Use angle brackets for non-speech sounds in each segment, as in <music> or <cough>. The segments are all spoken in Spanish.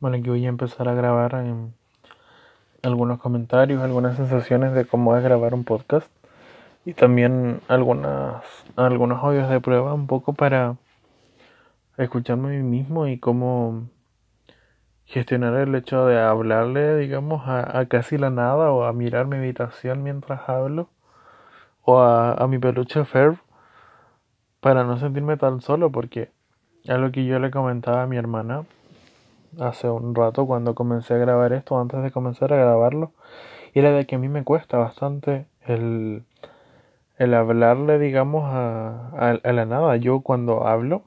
Bueno, aquí voy a empezar a grabar algunos comentarios, algunas sensaciones de cómo es grabar un podcast y también algunas, algunos audios de prueba un poco para escucharme a mí mismo y cómo gestionar el hecho de hablarle, digamos, a, casi la nada o a mirar mi habitación mientras hablo o a, a mi peluche Ferb para no sentirme tan solo porque algo que yo le comentaba a mi hermana hace un rato cuando comencé a grabar esto, antes de comenzar a grabarlo, y era de que a mí me cuesta bastante el, el hablarle, digamos, a, a, la nada. Yo cuando hablo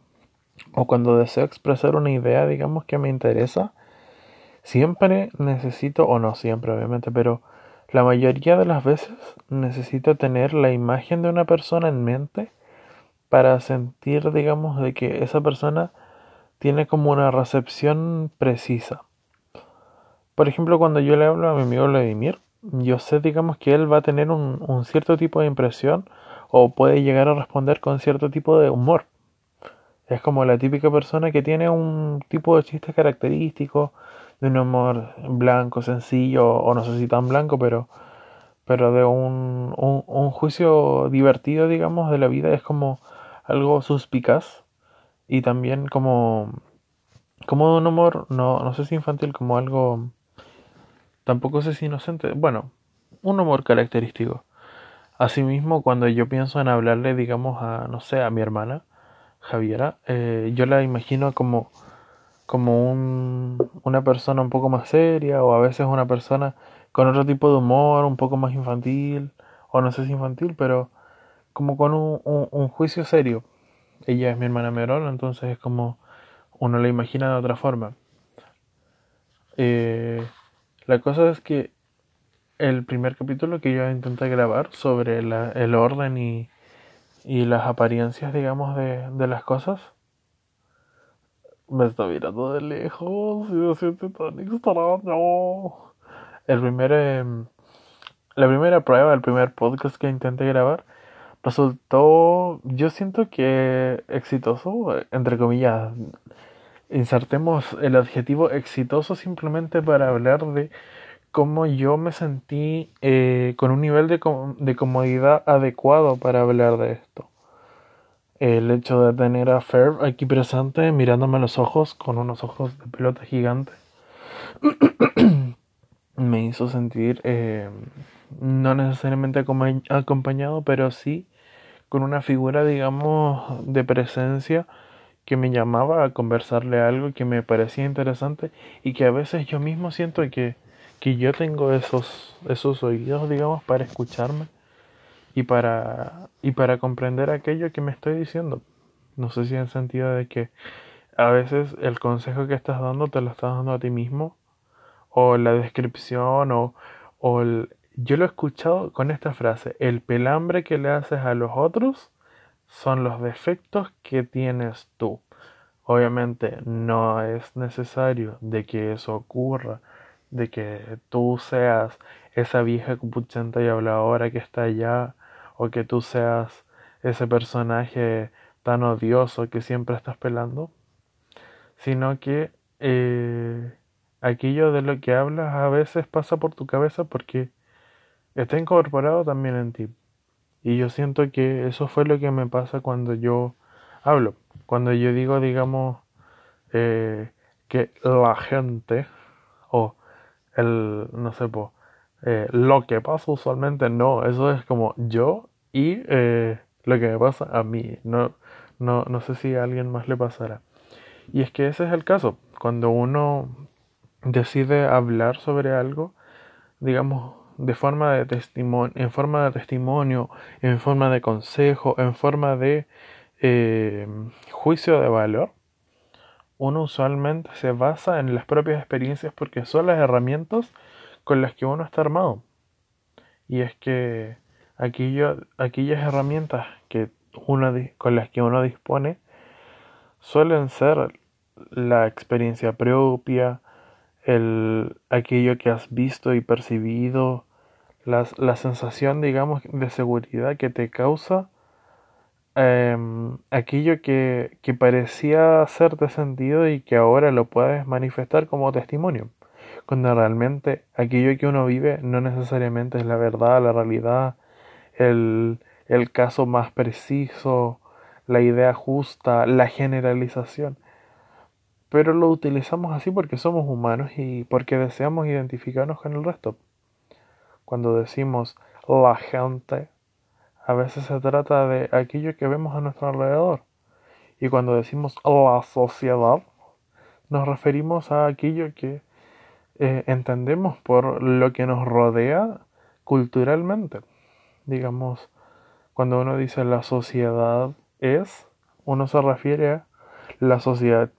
o cuando deseo expresar una idea, digamos, que me interesa, siempre necesito, o no siempre obviamente, pero la mayoría de las veces necesito tener la imagen de una persona en mente para sentir, digamos, de que esa persona tiene como una recepción precisa. Por ejemplo, cuando yo le hablo a mi amigo Vladimir, yo sé, digamos, que él va a tener un, cierto tipo de impresión o puede llegar a responder con cierto tipo de humor. Es como la típica persona que tiene un tipo de chiste característico, de un humor blanco, sencillo, o no sé si tan blanco, pero, pero de un, un, un juicio divertido, digamos, de la vida. Es como algo suspicaz y también como como un humor no no sé si infantil como algo tampoco sé si inocente bueno un humor característico. Asimismo cuando yo pienso en hablarle digamos a no sé a mi hermana Javiera eh, yo la imagino como como un, una persona un poco más seria o a veces una persona con otro tipo de humor un poco más infantil o no sé si infantil pero como con un, un juicio serio ella es mi hermana menor, entonces es como uno la imagina de otra forma. Eh, la cosa es que el primer capítulo que yo intenté grabar sobre el orden y, y, las apariencias, digamos, de, de, las cosas, me está mirando de lejos y me siento tan extraño. El primer, em, la primera prueba, el primer podcast que intenté grabar, resultó, yo siento que exitoso, entre comillas. Insertemos el adjetivo exitoso simplemente para hablar de cómo yo me sentí eh, con un nivel de, de comodidad adecuado para hablar de esto. El hecho de tener a Ferb aquí presente mirándome a los ojos con unos ojos de pelota gigante <clears throat> me hizo sentir eh, no necesariamente acompañado, pero sí con una figura, digamos, de presencia que me llamaba a conversarle algo que me parecía interesante y que a veces yo mismo siento que, que yo tengo esos, esos oídos, digamos, para escucharme y para, y para comprender aquello que me estoy diciendo. No sé si en el sentido de que a veces el consejo que estás dando te lo estás dando a ti mismo o la descripción o, o el, yo lo he escuchado con esta frase, el pelambre que le haces a los otros son los defectos que tienes tú. Obviamente no es necesario de que eso ocurra, de que tú seas esa vieja cupuchenta y habladora que está allá, o que tú seas ese personaje tan odioso que siempre estás pelando, sino que eh, aquello de lo que hablas a veces pasa por tu cabeza porque está incorporado también en ti. Y yo siento que eso fue lo que me pasa cuando yo hablo. Cuando yo digo, digamos, eh, que la gente o el, no sé, eh, lo que pasa usualmente no, eso es como yo y eh, lo que me pasa a mí. No, no, no sé si a alguien más le pasará. Y es que ese es el caso. Cuando uno decide hablar sobre algo, digamos, de forma de testimonio, en forma de testimonio, en forma de consejo, en forma de eh, juicio de valor, uno usualmente se basa en las propias experiencias porque son las herramientas con las que uno está armado. Y es que aquellas herramientas que uno, con las que uno dispone suelen ser la experiencia propia, el, aquello que has visto y percibido, la sensación, digamos, de seguridad que te causa em, aquello que, que parecía hacerte sentido y que ahora lo puedes manifestar como testimonio, cuando realmente aquello que uno vive no necesariamente es la verdad, la realidad, el, el caso más preciso, la idea justa, la generalización. Pero lo utilizamos así porque somos humanos y porque deseamos identificarnos con el resto. Cuando decimos la gente, a veces se trata de aquello que vemos a nuestro alrededor. Y cuando decimos la sociedad, nos referimos a aquello que eh, entendemos por lo que nos rodea culturalmente. Digamos, cuando uno dice la sociedad es, uno se refiere a la sociedad,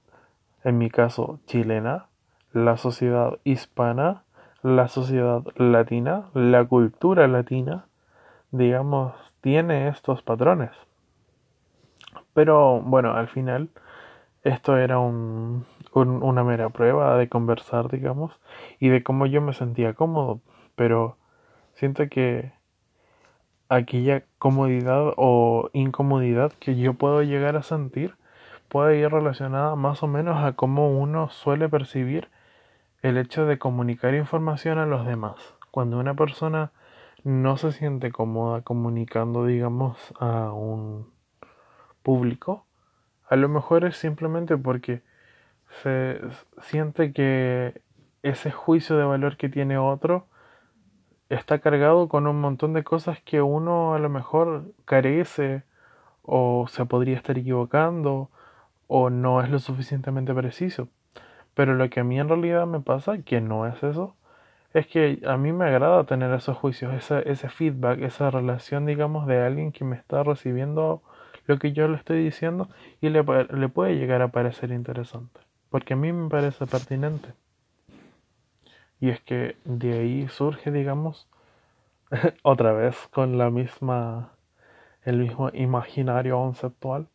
en mi caso, chilena, la sociedad hispana, la sociedad latina, la cultura latina, digamos, tiene estos patrones. Pero bueno, al final esto era un, una mera prueba de conversar, digamos, y de cómo yo me sentía cómodo. Pero siento que aquella comodidad o incomodidad que yo puedo llegar a sentir puede ir relacionada más o menos a cómo uno suele percibir el hecho de comunicar información a los demás. Cuando una persona no se siente cómoda comunicando, digamos, a un público, a lo mejor es simplemente porque se siente que ese juicio de valor que tiene otro está cargado con un montón de cosas que uno a lo mejor carece o se podría estar equivocando o no es lo suficientemente preciso. Pero lo que a mí en realidad me pasa, que no es eso, es que a mí me agrada tener esos juicios, ese, ese feedback, esa relación, digamos, de alguien que me está recibiendo lo que yo le estoy diciendo y le, le puede llegar a parecer interesante, porque a mí me parece pertinente. Y es que de ahí surge, digamos, <laughs> otra vez con la misma, el mismo imaginario conceptual,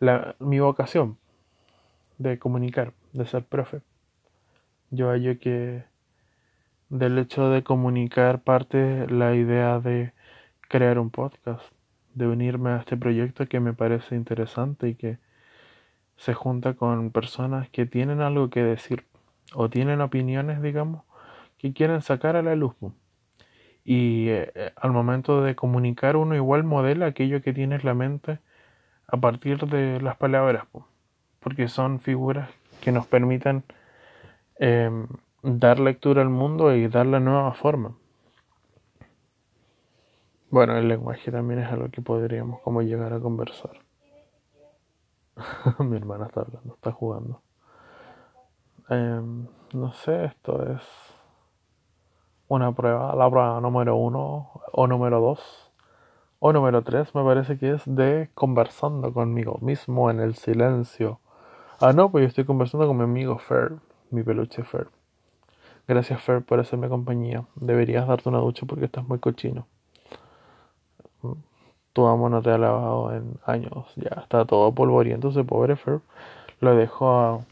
la, mi vocación de comunicar, de ser profe. Yo hallo que del hecho de comunicar parte la idea de crear un podcast, de unirme a este proyecto que me parece interesante y que se junta con personas que tienen algo que decir o tienen opiniones, digamos, que quieren sacar a la luz. Y eh, al momento de comunicar uno igual modela aquello que tiene en la mente a partir de las palabras, porque son figuras que nos permiten em, dar lectura al mundo y darle nueva forma. Bueno, el lenguaje también es algo que podríamos como llegar a conversar. <laughs> Mi hermana está hablando, está jugando. Em, no sé, esto es una prueba, la prueba número uno o número dos o número tres me parece que es de conversando conmigo mismo en el silencio. Ah, no, pues yo estoy conversando con mi amigo Fer, mi peluche Fer. Gracias, Fer, por hacerme compañía. Deberías darte una ducha porque estás muy cochino. Tu amo no te ha lavado en años. Ya está todo polvoriento ese pobre Fer. Lo dejo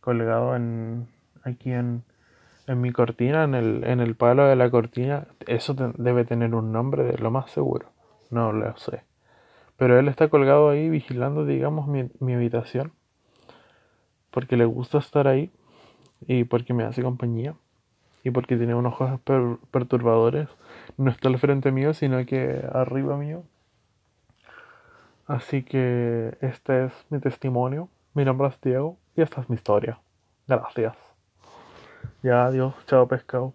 colgado en aquí en, en mi cortina, en el, en el palo de la cortina. Eso debe tener un nombre de lo más seguro. No lo sé. Pero él está colgado ahí vigilando, digamos, mi, mi habitación. Porque le gusta estar ahí y porque me hace compañía y porque tiene unos ojos perturbadores, no está al frente mío, sino que arriba mío. Así que este es mi testimonio. Mi nombre es Diego y esta es mi historia. Gracias. Ya, adiós. Chao, pescado.